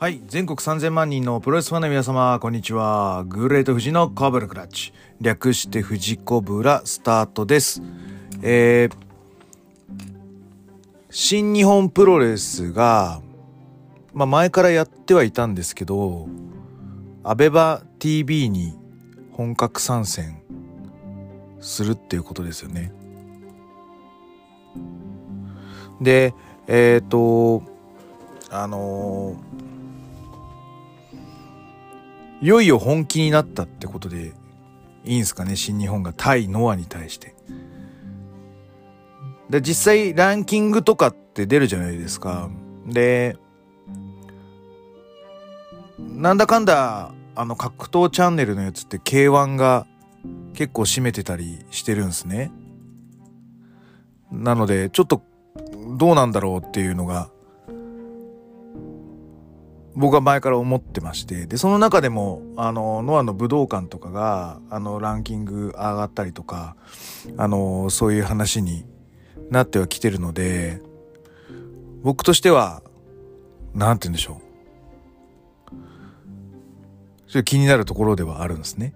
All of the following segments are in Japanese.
はい。全国3000万人のプロレスファンの皆様、こんにちは。グレート富士のコブラクラッチ。略して富士コブラスタートです。えー、新日本プロレスが、まあ前からやってはいたんですけど、アベバ TV に本格参戦するっていうことですよね。で、えっ、と、あのーいよいよ本気になったってことでいいんすかね新日本が対ノアに対して。で実際ランキングとかって出るじゃないですか。でなんだかんだあの格闘チャンネルのやつって K1 が結構占めてたりしてるんすね。なのでちょっとどうなんだろうっていうのが僕は前から思ってましてでその中でもあのノアの武道館とかがあのランキング上がったりとかあのそういう話になってはきてるので僕としてはなんて言うんでしょう。それ気になるところではあるんですね。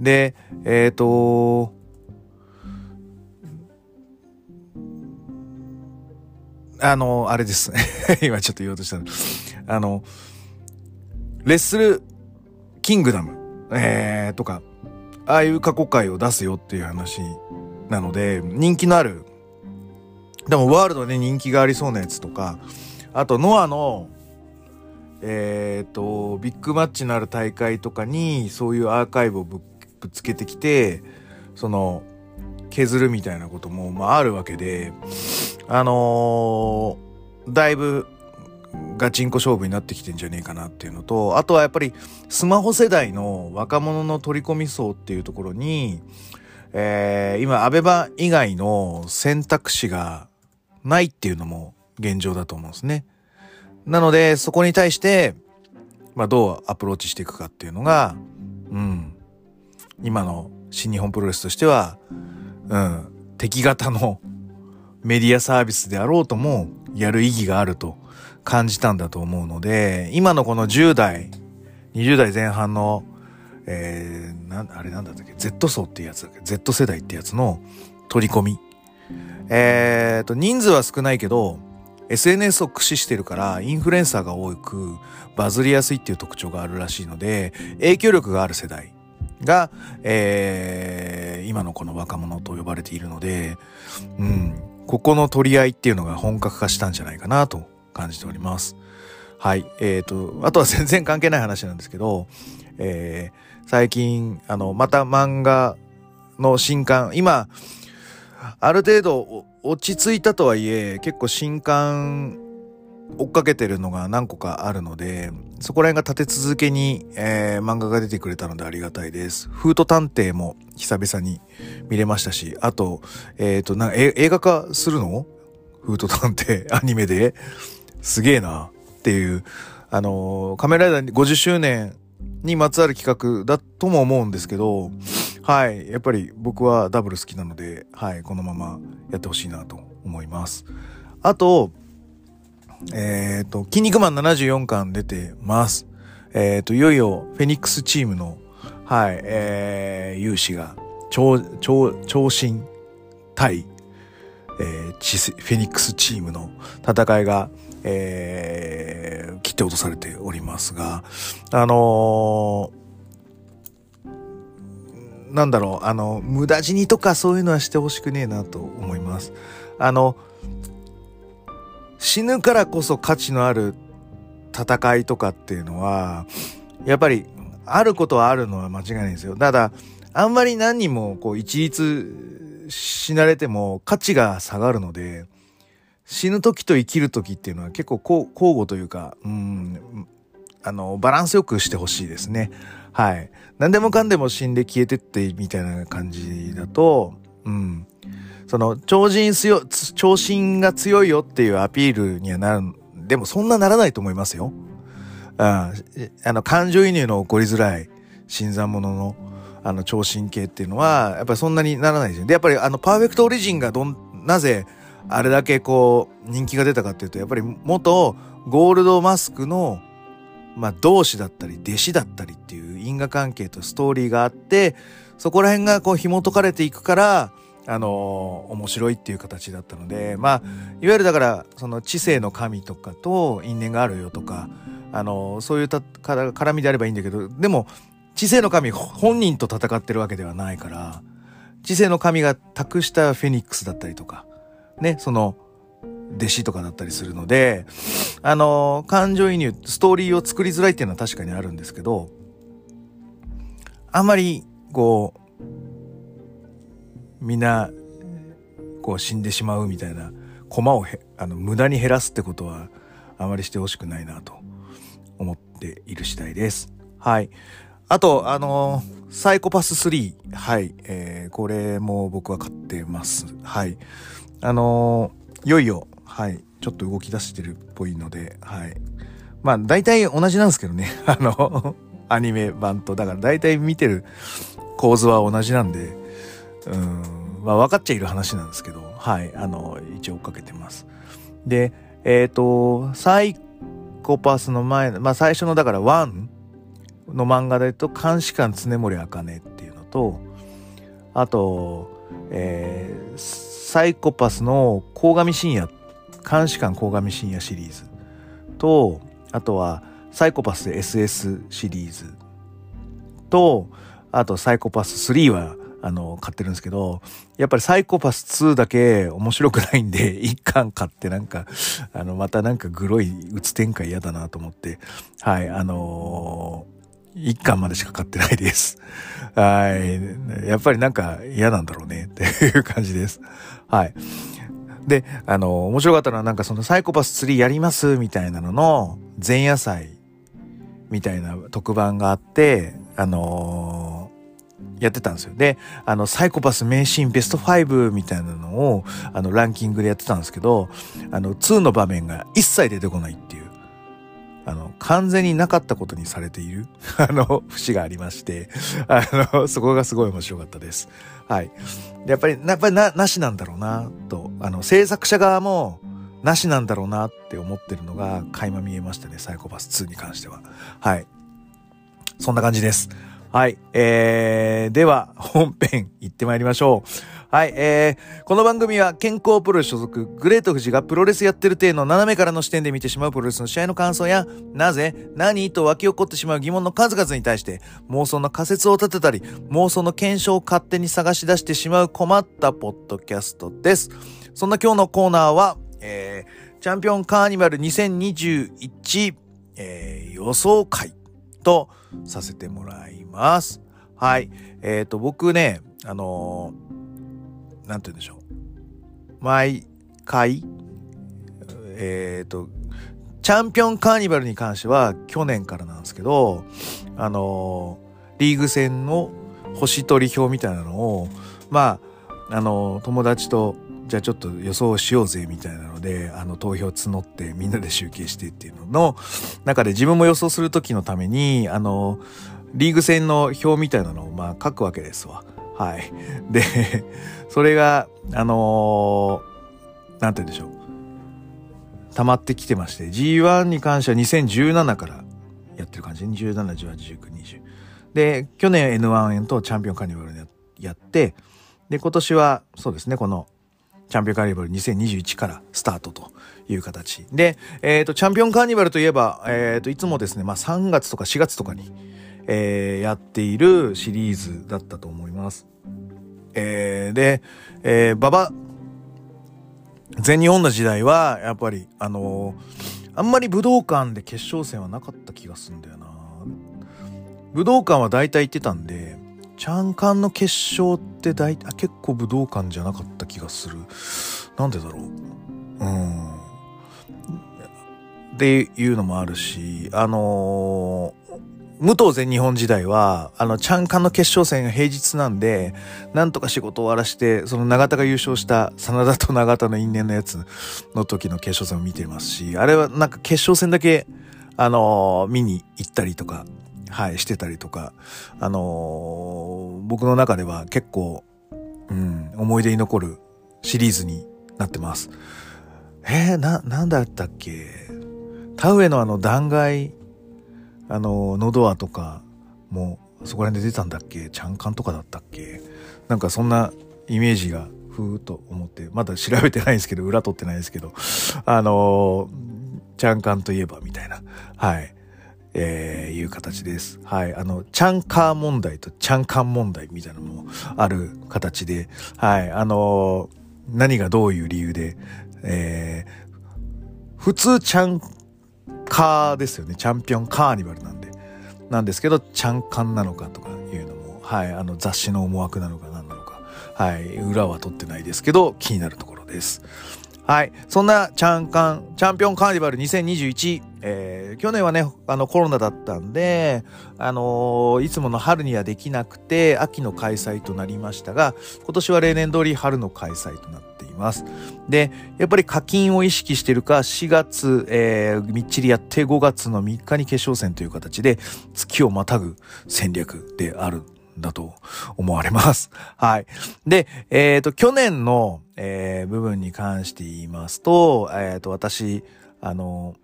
でえっ、ー、とあのあれです。今ちょっと言おうとしたの。あのレッスルキングダム、えー、とか、ああいう過去回を出すよっていう話なので、人気のある、でもワールドで人気がありそうなやつとか、あとノアの、えっ、ー、と、ビッグマッチのある大会とかに、そういうアーカイブをぶぶつけてきて、その、削るみたいなことも、まあ、あるわけで、あのー、だいぶガチンコ勝負になってきてんじゃねえかなっていうのと、あとはやっぱりスマホ世代の若者の取り込み層っていうところに、えー、今、アベバ以外の選択肢がないっていうのも現状だと思うんですね。なので、そこに対して、まあ、どうアプローチしていくかっていうのが、うん、今の新日本プロレスとしては、うん、敵型のメディアサービスであろうともやる意義があると感じたんだと思うので、今のこの10代、20代前半の、えー、な、あれなんだったっけ ?Z 層っていうやつだっけ ?Z 世代ってやつの取り込み。えーと、人数は少ないけど、SNS を駆使してるからインフルエンサーが多くバズりやすいっていう特徴があるらしいので影響力がある世代が、えー、今のこの若者と呼ばれているので、うん、ここの取り合いっていうのが本格化したんじゃないかなと感じております。はい。えっ、ー、と、あとは 全然関係ない話なんですけど、えー、最近、あの、また漫画の新刊、今、ある程度落ち着いたとはいえ、結構新刊追っかけてるのが何個かあるので、そこら辺が立て続けに、えー、漫画が出てくれたのでありがたいです。フート探偵も久々に見れましたし、あと、えっ、ー、と、な映画化するの？フート探偵、アニメですげえなっていう、あの、仮面ラライダー50周年にまつわる企画だとも思うんですけど、はい。やっぱり僕はダブル好きなので、はい。このままやってほしいなと思います。あと、えっ、ー、と、筋肉マン74巻出てます。えっ、ー、と、いよいよフェニックスチームの、はい、えー、勇士が、超、超、超新対、えー、フェニックスチームの戦いが、えー、切って落とされておりますが、あのー、なんだろう、あの、無駄死にとかそういうのはしてほしくねえなと思います。あの、死ぬからこそ価値のある戦いとかっていうのは、やっぱりあることはあるのは間違いないですよ。ただ、あんまり何人もこう一律死なれても価値が下がるので、死ぬ時と生きる時っていうのは結構交互というか、うん、あの、バランスよくしてほしいですね。はい。何でもかんでも死んで消えてってみたいな感じだと、うん。その、超人強、超心が強いよっていうアピールにはなる、でもそんなならないと思いますよ。うん。あの、感情移入の起こりづらい新参者の、あの、超神系っていうのは、やっぱりそんなにならないですよ。で、やっぱりあの、パーフェクトオリジンがどん、なぜ、あれだけこう人気が出たかっていうとやっぱり元ゴールドマスクのまあ、同志だったり弟子だったりっていう因果関係とストーリーがあってそこら辺がこう紐解かれていくからあの、面白いっていう形だったのでまあいわゆるだからその知性の神とかと因縁があるよとかあの、そういうたから絡みであればいいんだけどでも知性の神本人と戦ってるわけではないから知性の神が託したフェニックスだったりとかねその弟子とかだったりするのであの、感情移入ストーリーを作りづらいっていうのは確かにあるんですけどあんまりこうみんなこう死んでしまうみたいな駒をあの無駄に減らすってことはあまりしてほしくないなと思っている次第です。はい。あと、あのー、サイコパス3。はい。えー、これも僕は買ってます。はい。あのー、いよいよ、はい。ちょっと動き出してるっぽいので、はい。まあ、大体同じなんですけどね。あの、アニメ版と。だから大体見てる構図は同じなんで、うん、まあ分かっちゃいる話なんですけど、はい、あの、一応追っかけてます。で、えっ、ー、と、サイコパスの前、まあ最初のだから1の漫画で言うと、監視官常森茜っていうのと、あと、えー、サイコパスの鴻上信也、監視官鴻上信也シリーズと、あとはサイコパス SS シリーズと、あとサイコパス3はあの、買ってるんですけど、やっぱりサイコパス2だけ面白くないんで、一巻買ってなんか、あの、またなんかグロい鬱展開嫌だなと思って、はい、あのー、一巻までしか買ってないです。はい。やっぱりなんか嫌なんだろうねっていう感じです。はい。で、あの、面白かったのはなんかそのサイコパス3やりますみたいなのの前夜祭みたいな特番があって、あのーやってたんですよ。で、あの、サイコパス名シーンベスト5みたいなのを、あの、ランキングでやってたんですけど、あの、2の場面が一切出てこないっていう、あの、完全になかったことにされている、あの、節がありまして、あの、そこがすごい面白かったです。はい。やっぱり、やっぱりな、なしなんだろうな、と、あの、制作者側も、なしなんだろうなって思ってるのが垣間見えましたね、サイコパス2に関しては。はい。そんな感じです。はい。えー、では、本編行ってまいりましょう。はい。えー、この番組は健康プロレス所属、グレート富士がプロレスやってる体の斜めからの視点で見てしまうプロレスの試合の感想や、なぜ、何と湧き起こってしまう疑問の数々に対して、妄想の仮説を立てたり、妄想の検証を勝手に探し出してしまう困ったポッドキャストです。そんな今日のコーナーは、えー、チャンピオンカーニバル2021、えー、予想会とさせてもらいます。はい。えっ、ー、と、僕ね、あのー、なんて言うんでしょう。毎回、えっ、ー、と、チャンピオンカーニバルに関しては去年からなんですけど、あのリーグ戦の星取り表みたいなのを、まあ、あの友達とじゃあちょっと予想しようぜみたいなので、あの投票募ってみんなで集計してっていうのの中で自分も予想する時のために、あの、リーグ戦の表みたいなのをまあ書くわけですわ。はい。で、それが、あのー、なんて言うんでしょう。溜まってきてまして、G1 に関しては2017からやってる感じ。17、18、19、20。で、去年 N1 とチャンピオンカーニバルやって、で、今年はそうですね、このチャンピオンカーニバル2021からスタートという形。で、えっ、ー、と、チャンピオンカーニバルといえば、えっ、ー、と、いつもですね、まあ3月とか4月とかに、えー、やっているシリーズだったと思います。えー、で、えー、馬場、全日本の時代は、やっぱり、あのー、あんまり武道館で決勝戦はなかった気がするんだよな。武道館は大体行ってたんで、チャンカンの決勝って大あ結構武道館じゃなかった気がする。なんでだろう。うん。っていうのもあるし、あのー武藤全日本時代は、あの、チャンカンの決勝戦が平日なんで、なんとか仕事を終わらして、その永田が優勝した真田と永田の因縁のやつの時の決勝戦を見ていますし、あれはなんか決勝戦だけ、あのー、見に行ったりとか、はい、してたりとか、あのー、僕の中では結構、うん、思い出に残るシリーズになってます。えー、な、なんだったっけ？田植えのあの断崖あの、ノドアとかも、そこら辺で出たんだっけ？チャンカンとかだったっけ？なんかそんなイメージがふーっと思って、まだ調べてないんですけど、裏取ってないですけど、あのチャンカンといえばみたいな、はい、えー、いう形です。はい。あの、チャンカー問題とチャンカン問題みたいなのもある形で、はい。あの何がどういう理由で、えー、普通チャンカーですよね。チャンピオンカーニバルなんで。なんですけど、チャンカンなのかとかいうのも、はい。あの、雑誌の思惑なのか何なのか、はい。裏は取ってないですけど、気になるところです。はい。そんなチャンカン、チャンピオンカーニバル2021、えー、去年はね、あのコロナだったんで、あのー、いつもの春にはできなくて、秋の開催となりましたが、今年は例年通り春の開催となってます。で、やっぱり課金を意識してるか、4月、えー、みっちりやって5月の3日に決勝戦という形で、月をまたぐ戦略であるだと思われます。はい。で、えっ、ー、と、去年の、えー、部分に関して言いますと、えっ、ー、と、私、あの、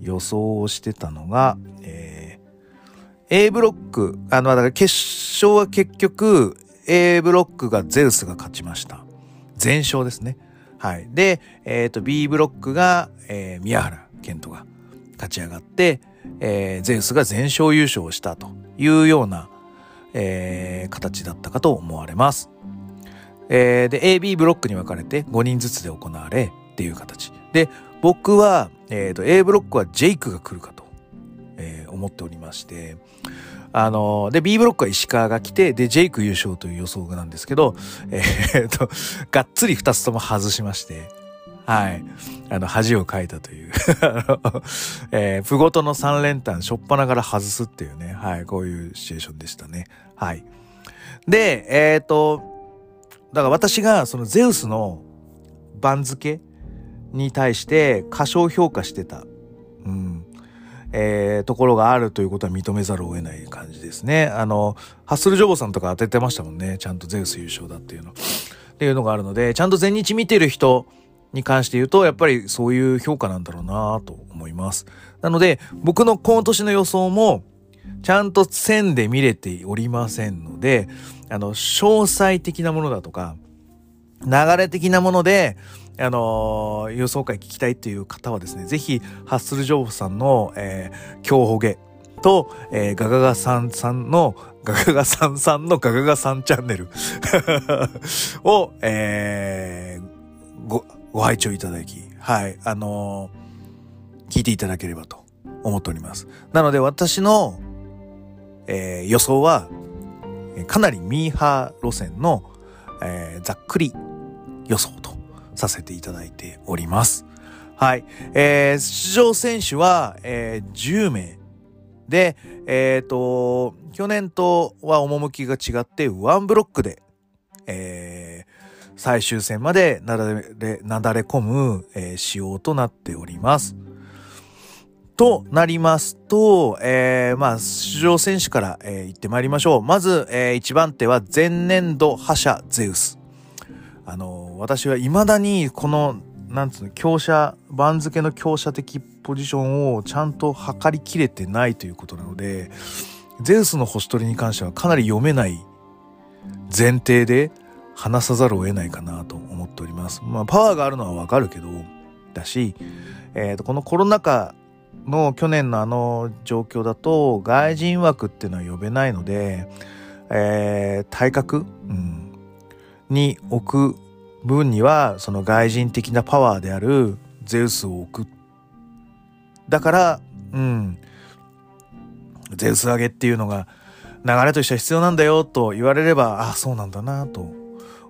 予想をしてたのが、えー、A ブロック、あの、だから決勝は結局、A ブロックがゼウスが勝ちました。全勝ですね。はい。で、えっ、ー、と、B ブロックが、えー、宮原健人が勝ち上がって、えー、ゼウスが全勝優勝をしたというような、えー、形だったかと思われます。えー、で、AB ブロックに分かれて5人ずつで行われっていう形。で、僕は、えっ、ー、と、A ブロックはジェイクが来るかと、えー、思っておりまして、あので、B ブロックは石川が来て、で、ジェイク優勝という予想なんですけど、えっ、と、がっつり2つとも外しまして、はい。あの、恥をかいたという えー、プごとの3連単、しょっぱなから外すっていうね、はい、こういうシチュエーションでしたね。はい。で、えっ、と、だから私がそのゼウスの番付に対して過小評価してた、えー、ところがあるということは認めざるを得ない感じですね。あの、ハッスルジョボさんとか当ててましたもんね。ちゃんとゼウス優勝だっていうの。っていうのがあるので、ちゃんと全日見てる人、に関して言うと、やっぱりそういう評価なんだろうなと思います。なので、僕の今年の予想も、ちゃんと線で見れておりませんので、あの、詳細的なものだとか、流れ的なもので、あのー、予想会聞きたいっていう方はですね、ぜひ、ハッスルジョーフさんの、えー、今日ほげと、えー、ガガガさんさんの、ガガガさんさんのガガガさんチャンネル を、えー、ご、ご拝聴いただき、はい、あのー、聞いていただければと思っております。なので私の、えー、予想は、かなりミーハー路線の、えー、ざっくり予想とさせていただいております。はい。えー、出場選手は、えー、10名で、えっ、ー、と、去年とは趣が違ってワンブロックで、えー、最終戦までなだれ、なだれ込む、えー、仕様となっております。となりますと、えー、まあ、出場選手から、えー、言ってまいりましょう。まず、えー、1番手は前年度覇者ゼウス。あの、私は未だにこの、なんつうの、強者、番付の強者的ポジションをちゃんと測りきれてないということなので、ゼウスの星取りに関してはかなり読めない前提で、話さざるを得ないかなと思っております。まあ、パワーがあるのはわかるけど、だし、えっ、ー、と、このコロナ禍の去年のあの状況だと、外人枠っていうのは呼べないので、えー、体格、うん、に置く分には、その外人的なパワーであるゼウスを置く。だから、うん、ゼウス上げっていうのが流れとしては必要なんだよと言われれば、ああ、そうなんだなと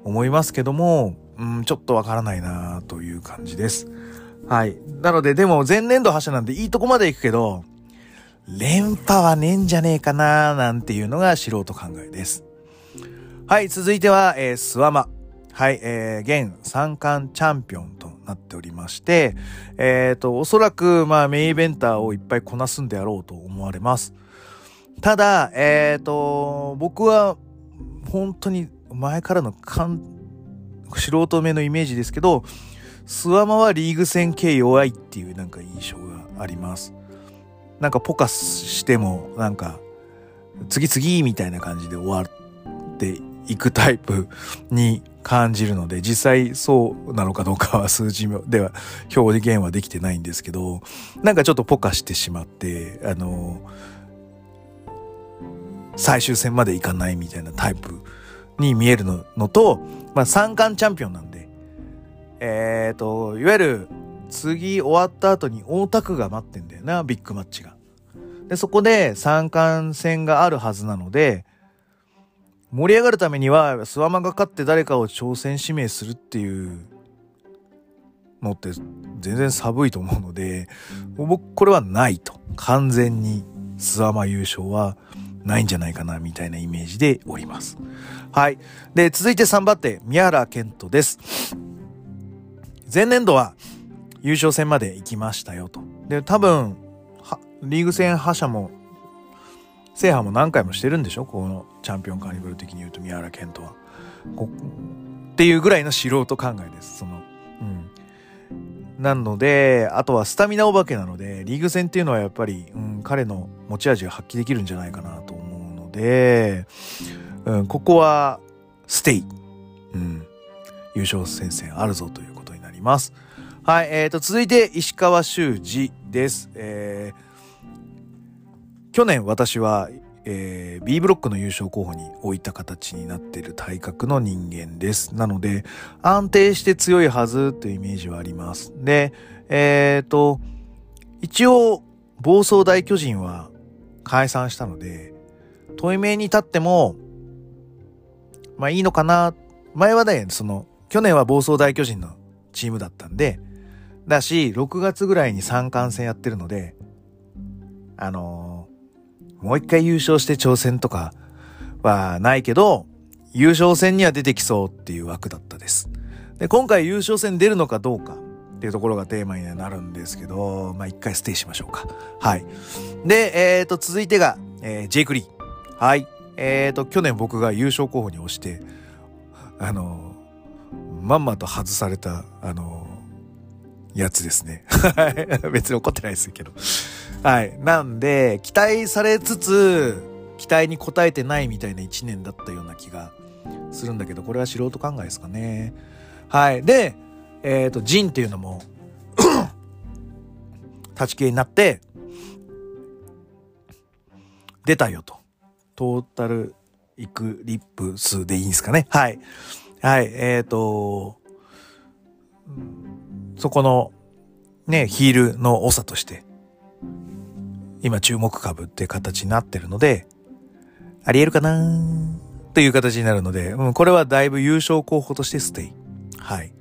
思いますけども、うん、ちょっとわからないなという感じです。はい。なので、でも前年度覇者なんでいいとこまで行くけど、連覇はねえんじゃねえかななんていうのが素人考えです。はい、続いては、えー、スワマ。はい、えー、現三冠チャンピオンとなっておりまして、えっ、ー、と、おそらく、まあ、メインイベンターをいっぱいこなすんであろうと思われます。ただ、えっ、ー、と、僕は、本当に前からの素人目のイメージですけど、スワマはリーグ戦系弱いっていうなんか印象があります。なんかポカスしても、なんか、次々みたいな感じで終わっていくタイプに感じるので、実際そうなのかどうかは数字では表現はできてないんですけど、なんかちょっとポカしてしまって、あの、最終戦までいかないみたいなタイプに見えるののと、まあ三冠チャンピオンなんで、えっ、ー、と、いわゆる次終わった後に大田区が待ってんだよな、ビッグマッチが。で、そこで三冠戦があるはずなので、盛り上がるためには、スワマが勝って誰かを挑戦指名するっていうのって全然寒いと思うので、僕これはないと。完全にスワマ優勝はないんじゃないかな、みたいなイメージでおります。はい。で、続いて3番手、宮原健人です。前年度は優勝戦まで行きましたよと。で、多分、リーグ戦覇者も、制覇も何回もしてるんでしょ？このチャンピオンカーニバル的に言うと宮原健人は。っていうぐらいの素人考えです。その、うん。なので、あとはスタミナお化けなので、リーグ戦っていうのはやっぱり、うん、彼の持ち味が発揮できるんじゃないかなと思うので、うん、ここは、ステイ。うん。優勝戦線あるぞということになります。はい、えーと、続いて、石川修司です。えー、去年私は、えー、B ブロックの優勝候補に置いた形になっている体格の人間です。なので、安定して強いはずというイメージはあります。で、えっ、ー、と、一応、暴走大巨人は解散したので、問い名に立っても、まあいいのかな。前はね、その、去年は暴走大巨人のチームだったんで、だし、6月ぐらいに三冠戦やってるので、あのー、もう一回優勝して挑戦とかはないけど、優勝戦には出てきそうっていう枠だったです。で、今回優勝戦出るのかどうかっていうところがテーマになるんですけど、まあ、一回ステイしましょうか。はい。で、えっ、ー、と、続いてが、えー、ジェイク・リー。はい。えっ、ー、と、去年僕が優勝候補に押して、あのまんまと外された、あのやつですね。別に怒ってないですけど。はい。なんで、期待されつつ、期待に応えてないみたいな一年だったような気がするんだけど、これは素人考えですかね。はい。で、えっ、ー、と、ジンっていうのも 立ち消えになって、出たよと。トータルイクリップ数でいいんですかね。はい。はい。えっ、ー、と、そこのね、ヒールの長として、今注目株って形になってるので、あり得るかなという形になるので、うん、これはだいぶ優勝候補としてステイ。はい。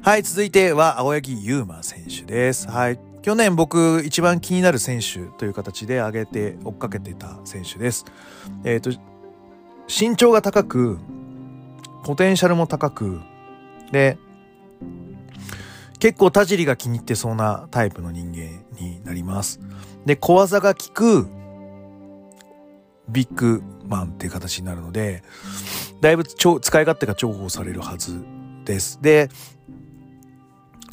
はい、続いては青柳優馬選手です。はい。去年僕一番気になる選手という形で上げて追っかけてた選手です。えっ、ー、と、身長が高く、ポテンシャルも高く、で、結構田尻が気に入ってそうなタイプの人間になります。で、小技が効くビッグマンっていう形になるので、だいぶ使い勝手が重宝されるはずです。で、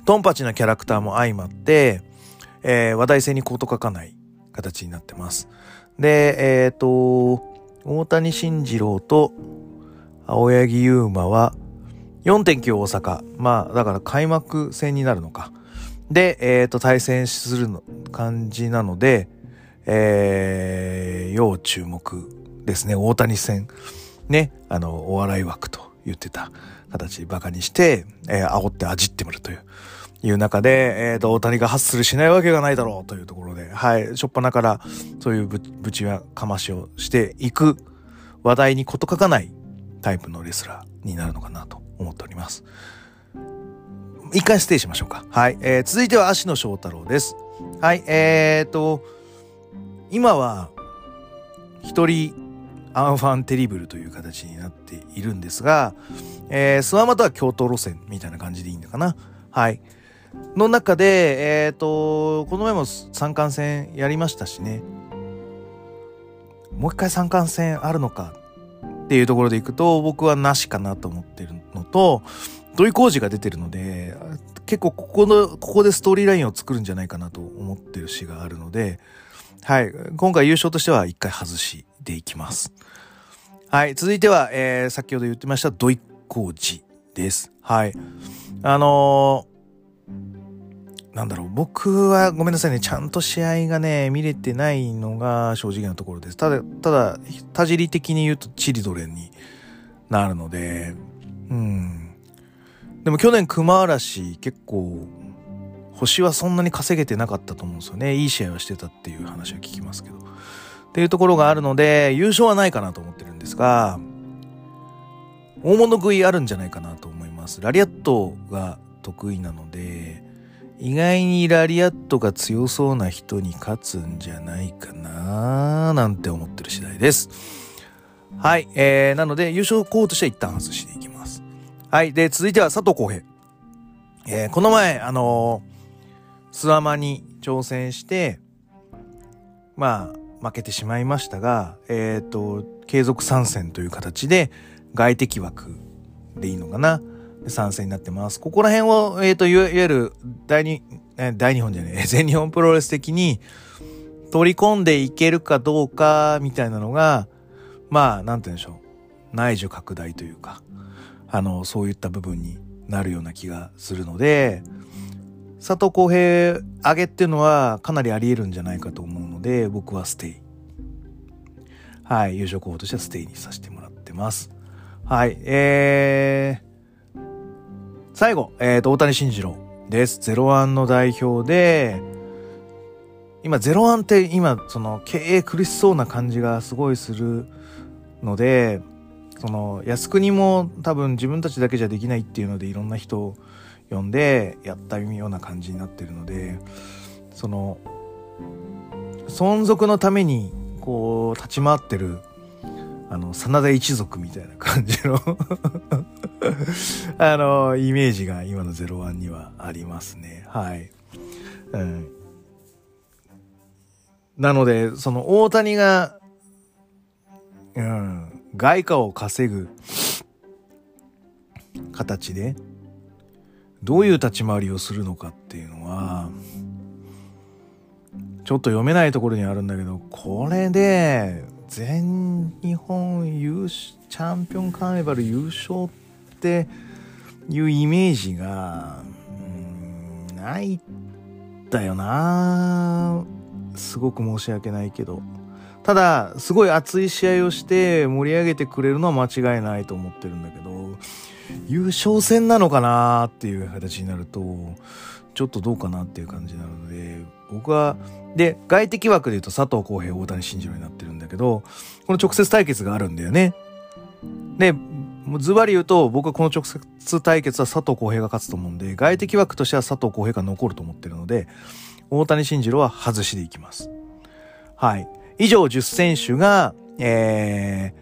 トンパチなキャラクターも相まって、えー、話題性に事書かない形になってます。で、えっ、ー、と、大谷慎次郎と青柳優馬は、4.9大阪。まあ、だから開幕戦になるのか。で、えっ、ー、と、対戦するの感じなので、えー、要注目ですね。大谷戦。ね、あの、お笑い枠と言ってた形バカにして、えー、煽って味ってみるという。いう中で、えっ、ー、と、大谷がハッスルしないわけがないだろうというところで、はい、しょっぱなからそういうぶぶちやかましをしていく話題に事書かないタイプのレスラーになるのかなと思っております。一回ステイしましょうか。はい。えー、続いては足野翔太郎です。はい。えーと、今は、一人アンファンテリブルという形になっているんですが、えー、スワマとは京都路線みたいな感じでいいのかな。はい。の中で、えっ、ー、と、この前も三冠戦やりましたしね。もう一回三冠戦あるのかっていうところでいくと、僕はなしかなと思ってるのと、土井工事が出てるので、結構ここの、ここでストーリーラインを作るんじゃないかなと思ってる詩があるので、はい。今回優勝としては1回外しでいきます。はい。続いては、えー、先ほど言ってましたドイコーチです。はい。あのー、なんだろう。僕はごめんなさいね。ちゃんと試合がね、見れてないのが正直なところです。ただ、ただ、田尻的に言うとチリドレンになるので、うん。でも去年熊嵐結構、星はそんなに稼げてなかったと思うんですよね。いい試合をしてたっていう話は聞きますけど。っていうところがあるので、優勝はないかなと思ってるんですが、大物食いあるんじゃないかなと思います。ラリアットが得意なので、意外にラリアットが強そうな人に勝つんじゃないかななんて思ってる次第です。はい。えー、なので優勝候補としては一旦外していきます。はい。で、続いては佐藤浩平。えー、この前、あのー、スワマに挑戦して、まあ、負けてしまいましたが、えっ、ー、と、継続参戦という形で外敵枠でいいのかな参戦になってます。ここら辺を、えっ、ー、と、いわゆる大に、大日本じゃねえ、全日本プロレス的に取り込んでいけるかどうかみたいなのが、まあ、なんて言うんでしょう。内需拡大というか、あの、そういった部分になるような気がするので、佐藤浩平上げっていうのはかなりあり得るんじゃないかと思うので、僕はステイ。はい、優勝候補としてはステイにさせてもらってます。はい、えー、最後、えっ、ー、と、大谷慎次郎です。ゼロワンの代表で、今、ゼロワンって今、その、経営苦しそうな感じがすごいするので、その、靖国も多分自分たちだけじゃできないっていうので、いろんな人を読んでやったような感じになってるのでその存続のためにこう立ち回ってるあの真田一族みたいな感じの あのイメージが今の「ゼロワンにはありますね。はい、うん、なのでその大谷がうん。外貨を稼ぐ。形で。どういう立ち回りをするのかっていうのはちょっと読めないところにあるんだけどこれで全日本優チャンピオンカーニバル優勝っていうイメージがないんだよな。すごく申し訳ないけど。ただすごい熱い試合をして盛り上げてくれるのは間違いないと思ってるんだけど優勝戦なのかなっていう形になると、ちょっとどうかなっていう感じなので、僕は、で、外敵枠で言うと佐藤浩平、大谷慎次郎になってるんだけど、この直接対決があるんだよね。で、ズバリ言うと、僕はこの直接対決は佐藤浩平が勝つと思うんで、外敵枠としては佐藤浩平が残ると思ってるので、大谷慎次郎は外しでいきます。はい。以上10選手が、えー、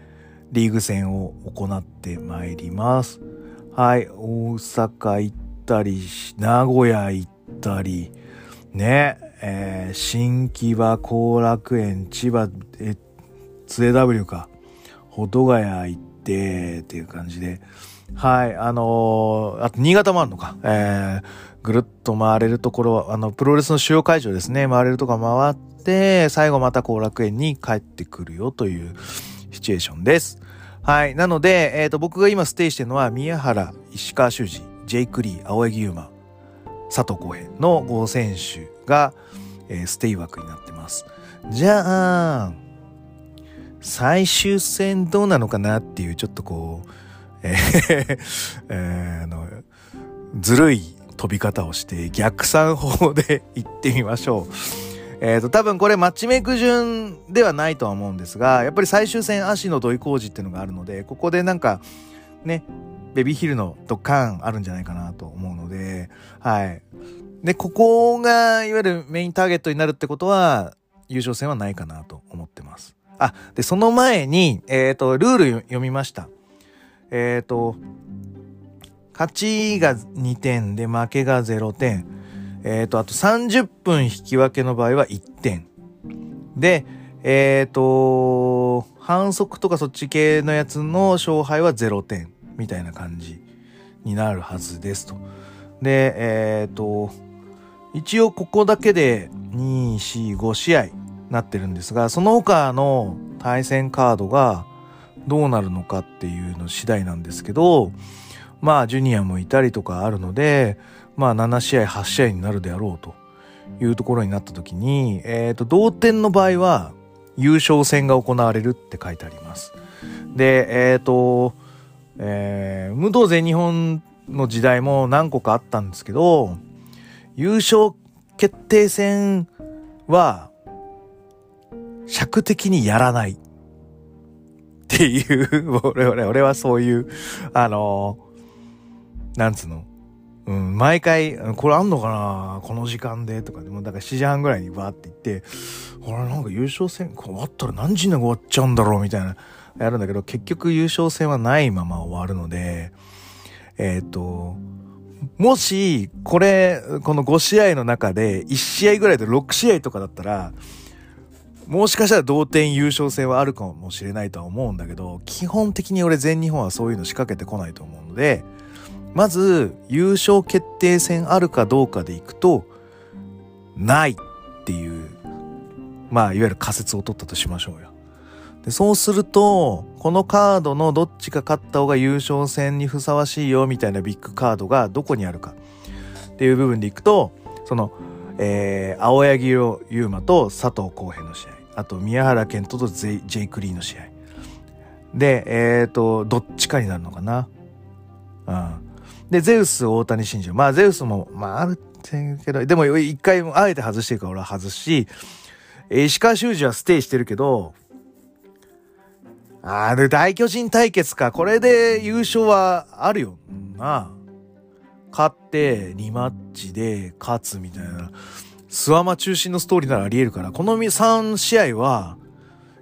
リーグ戦を行ってまいります。はい、大阪行ったり、名古屋行ったり、ね、えー、新木場後楽園、千葉、え、津江 W か、保土ヶ谷行って、っていう感じで、はい、あのー、あと新潟もあるのか、えー、ぐるっと回れるところ、あの、プロレスの主要会場ですね、回れるとこ回って、最後また後楽園に帰ってくるよという、シチュエーションです。はい。なので、えっ、ー、と、僕が今ステイしてるのは、宮原、石川修司、ジェイク・リー、青柳優馬、佐藤浩平の5選手が、えー、ステイ枠になってます。じゃあ、最終戦どうなのかなっていう、ちょっとこう、えーえー、あの、ずるい飛び方をして逆算法で 行ってみましょう。えっ、ー、と、多分これマッチメイク順ではないとは思うんですが、やっぱり最終戦足の土井工事っていうのがあるので、ここでなんか、ね、ベビーヒルのドッカーンあるんじゃないかなと思うので、はい。で、ここが、いわゆるメインターゲットになるってことは、優勝戦はないかなと思ってます。あ、で、その前に、えっ、ー、と、ルール読みました。えっ、ー、と、勝ちが2点で負けが0点。えっ、ー、と、あと30分引き分けの場合は1点。で、えっ、ー、と、反則とかそっち系のやつの勝敗は0点みたいな感じになるはずですと。で、えっ、ー、と、一応ここだけで2、4、5試合なってるんですが、その他の対戦カードがどうなるのかっていうの次第なんですけど、まあ、ジュニアもいたりとかあるので、まあ、7試合、8試合になるであろうというところになった時に、えっ、ー、と、同点の場合は、優勝戦が行われるって書いてあります。で、えっ、ー、と、えー、武道全日本の時代も何個かあったんですけど、優勝決定戦は、尺的にやらない。っていう、俺、俺、俺はそういう、あのなんつうの。うん、毎回、これあんのかなこの時間でとかでも、だから7時半ぐらいにバーって行って、これなんか優勝戦、終わったら何時に終わっちゃうんだろうみたいな、やるんだけど、結局優勝戦はないまま終わるので、えっ、ー、と、もし、これ、この5試合の中で1試合ぐらいで6試合とかだったら、もしかしたら同点優勝戦はあるかもしれないとは思うんだけど、基本的に俺全日本はそういうの仕掛けてこないと思うので、まず優勝決定戦あるかどうかでいくと、ないっていう、まあいわゆる仮説を取ったとしましょうよ。でそうすると、このカードのどっちか勝った方が優勝戦にふさわしいよみたいなビッグカードがどこにあるかっていう部分でいくと、その、えー、青柳優馬と佐藤浩平の試合。あと宮原健人とジェイクリーの試合。で、えっ、ー、と、どっちかになるのかな。うん。で、ゼウス、大谷慎二。まあ、ゼウスも、まあ、あるってけど、でも、一回あえて外してるから俺は外し、石川修司はステイしてるけど、あれ、大巨人対決か。これで優勝はあるよな。勝って、2マッチで勝つみたいな。スワマ中心のストーリーならあり得るから、この3試合は、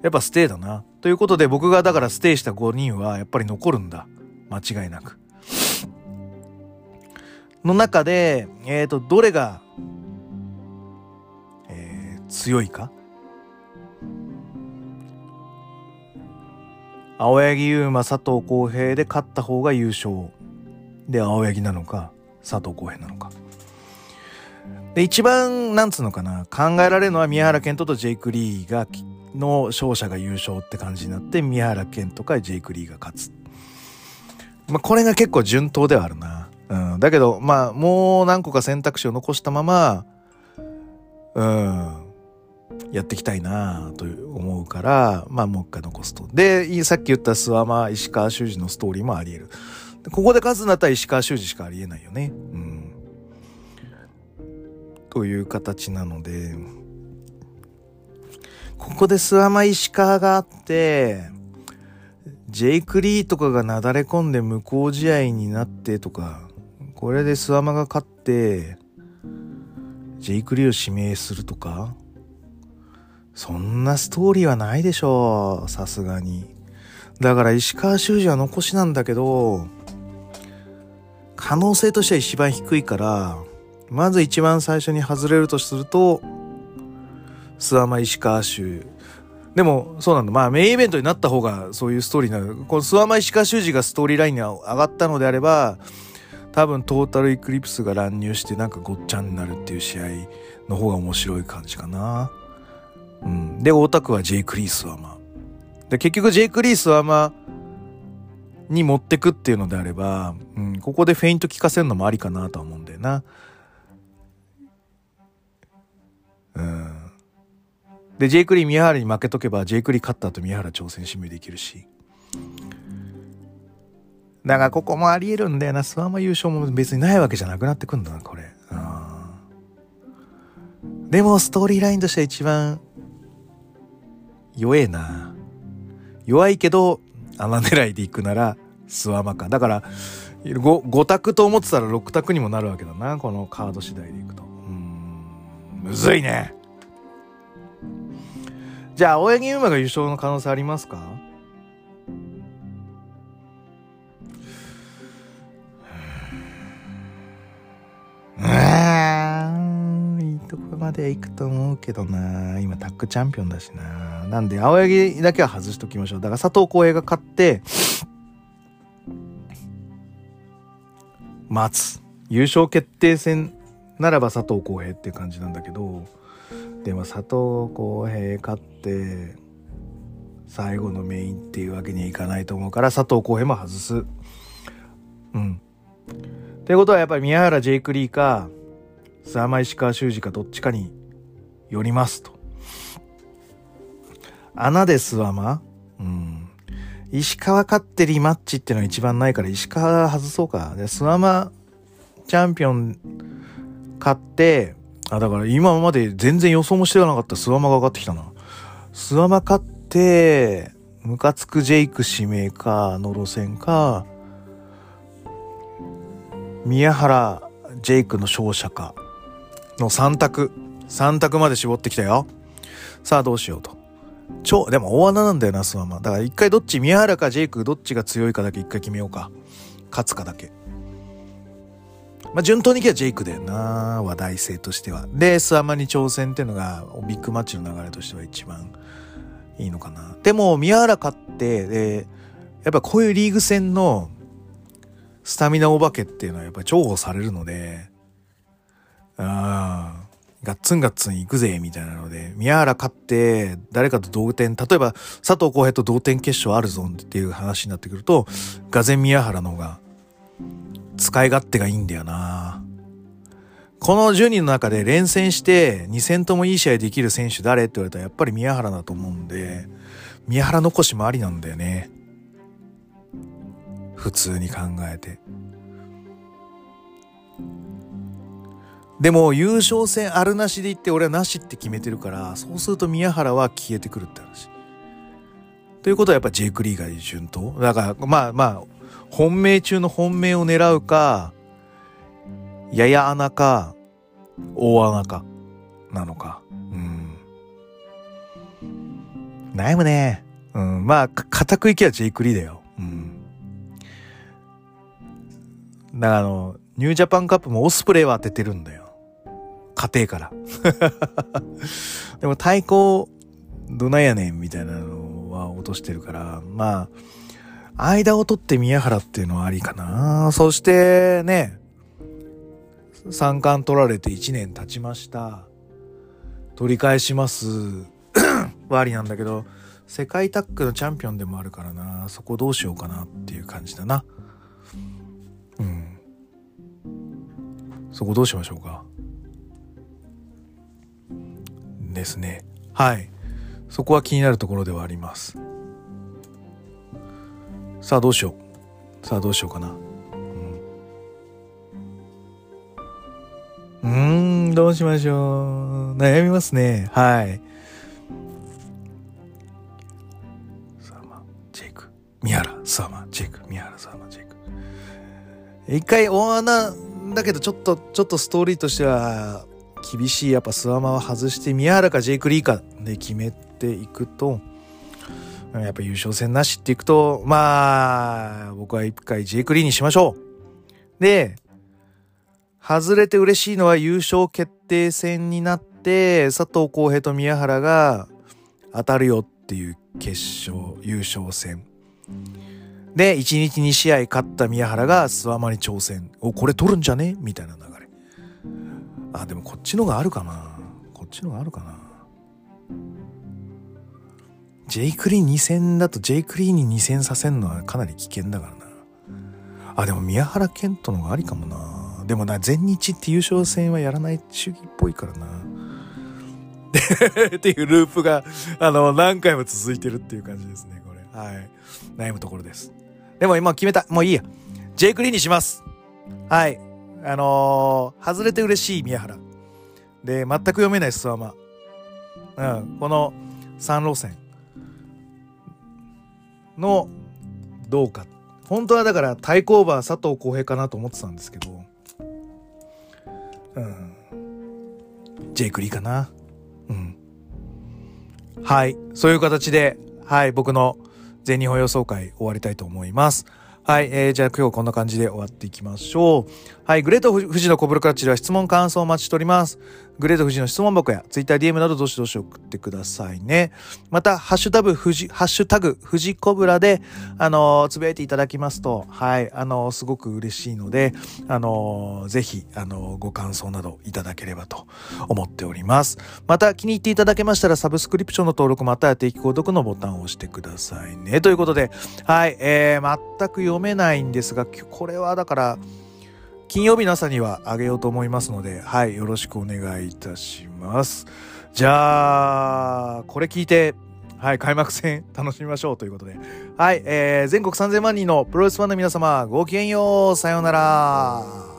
やっぱステイだな。ということで僕がだからステイした5人はやっぱり残るんだ。間違いなく。の中で、えっ、ー、と、どれが、えー、強いか？青柳優馬、佐藤浩平で勝った方が優勝。で、青柳なのか、佐藤浩平なのか。で、一番、なんつうのかな、考えられるのは宮原健人とジェイク・リーが、の勝者が優勝って感じになって、宮原健人かジェイク・リーが勝つ。まあ、これが結構順当ではあるな。うん。だけど、まあ、もう何個か選択肢を残したまま、うん、やっていきたいなと思うから、まあ、もう一回残すと。で、さっき言った諏訪間、石川修司のストーリーもあり得る。ここで勝つんだったら石川修司しかありえないよね。うん。という形なので、ここで諏訪間石川があって、ジェイク・リーとかがなだれ込んで無効試合になってとか、これで諏訪間が勝って、ジェイク・リーを指名するとか、そんなストーリーはないでしょう、さすがに。だから石川修司は残しなんだけど、可能性としては一番低いから、まず一番最初に外れるとすると、諏訪間石川州。でも、そうなんだ。まあ、メインイベントになった方が、そういうストーリーになる。この諏訪間石川修司がストーリーラインに上がったのであれば、多分トータルイクリプスが乱入してなんかごっちゃになるっていう試合の方が面白い感じかな。うん。で、大田区はジェイクリースワマ。で、結局ジェイクリースワマに持ってくっていうのであれば、うん、ここでフェイント効かせるのもありかなとは思うんだよな。うん。で、ジェイクリー宮原に負けとけば、ジェイクリー勝った後宮原挑戦指名できるし。だからここもあり得るんだよな。スワマ優勝も別にないわけじゃなくなってくんだな、これ。うん。でも、ストーリーラインとしては一番、弱えな。弱いけど、穴狙いで行くなら、スワマか。だから、5, 5択と思ってたら6択にもなるわけだな。このカード次第でいくと。うんむずいね。じゃあ、青柳優馬が優勝の可能性ありますか？いいとこまで行くと思うけどな。今タッグチャンピオンだしな。なんで青柳だけは外しときましょう。だから佐藤浩平が勝って待つ。優勝決定戦ならば佐藤浩平っていう感じなんだけど、でも佐藤浩平勝って最後のメインっていうわけにはいかないと思うから佐藤浩平も外す。うん。ってことはやっぱり宮原ジェイク・リーか諏訪間石川修司かどっちかによりますと。穴で諏訪間うん。石川勝ってリマッチっていうのは一番ないから石川外そうか。で諏訪間チャンピオン勝ってあだから今まで全然予想もしてなかった諏訪間が上がってきたな。諏訪間勝ってムカつくジェイク指名かの路線か宮原ジェイクの勝者か。の3択。3択まで絞ってきたよ。さあどうしようと。超でも大穴なんだよなスワマだから一回どっち宮原かジェイクどっちが強いかだけ一回決めようか。勝つかだけ。まあ順当にいけばジェイクだよな話題性としては。でスワマに挑戦っていうのがビッグマッチの流れとしては一番いいのかな。でも宮原勝ってでやっぱこういうリーグ戦のスタミナお化けっていうのはやっぱり重宝されるので、ああ、ガッツンガッツン行くぜ、みたいなので、宮原勝って、誰かと同点、例えば佐藤浩平と同点決勝あるぞっていう話になってくると、がぜ宮原の方が、使い勝手がいいんだよなこの10人の中で連戦して2戦ともいい試合できる選手誰って言われたらやっぱり宮原だと思うんで、宮原残しもありなんだよね。普通に考えて。でも優勝戦あるなしで言って俺はなしって決めてるからそうすると宮原は消えてくるって話。ということはやっぱジェイク・リーガー順当？だからまあまあ本命中の本命を狙うかやや穴か大穴かなのか。うん。悩むね。うん。まあ、固くいけばジェイク・リーだよ。うん。だからあの、ニュージャパンカップもオスプレイは当ててるんだよ。家庭から。でも対抗、どないやねんみたいなのは落としてるから、まあ、間を取って宮原っていうのはありかな。そしてね、三冠取られて1年経ちました。取り返しますはありなんだけど、世界タッグのチャンピオンでもあるからな。そこどうしようかなっていう感じだな。うん。そこどうしましょうか？ですね。はい。そこは気になるところではあります。さあどうしよう。さあどうしようかな。うん、ん、どうしましょう。悩みますね。はい。さあまあ、ジェイク。宮原、さあまあ、ジェイク。宮原、さあ、一回大穴だけどちょっとちょっとストーリーとしては厳しいやっぱスワマは外して宮原かジェイク・リーかで決めていくとやっぱ優勝戦なしっていくとまあ僕は一回ジェイク・リーにしましょう。で外れて嬉しいのは優勝決定戦になって佐藤浩平と宮原が当たるよっていう決勝優勝戦。で、1日2試合勝った宮原が諏訪間に挑戦。お、これ取るんじゃね？みたいな流れ。あ、でもこっちのがあるかなこっちのがあるかなジェイクリーン2戦だとジェイクリーンに2戦させるのはかなり危険だからな。あ、でも宮原健人のがありかもな。でもな、全日って優勝戦はやらない主義っぽいからな。っていうループが、あの、何回も続いてるっていう感じですね、これ。はい。悩むところです。でも今決めた。もういいや。ジェイク・リーにします。はい。あのー、外れて嬉しい宮原。で、全く読めないスワマ。うん。この3路線のどうか。本当はだから対抗馬佐藤浩平かなと思ってたんですけど。うん。ジェイク・リーかな。うん。はい。そういう形で、はい、僕の全日本予想会終わりたいと思います。はい。えー、じゃあ今日こんな感じで終わっていきましょう。はい。グレート富士のコブルクラッチでは質問感想をお待ちしております。グレート富士の質問箱や TwitterDM などどしどし送ってくださいね。また、ハッシュタグ富士、ハッシュタグ富士コブラで、あの、つぶやいていただきますと、はい、あの、すごく嬉しいので、あの、ぜひ、あの、ご感想などいただければと思っております。また、気に入っていただけましたら、サブスクリプションの登録または定期購読のボタンを押してくださいね。ということで、はい、えー、全く読めないんですが、これはだから、金曜日の朝にはあげようと思いますので、はい、よろしくお願いいたします。じゃあ、これ聞いて、はい、開幕戦楽しみましょうということで。はい、えー、全国3000万人のプロレスファンの皆様、ごきげんよう、さようなら。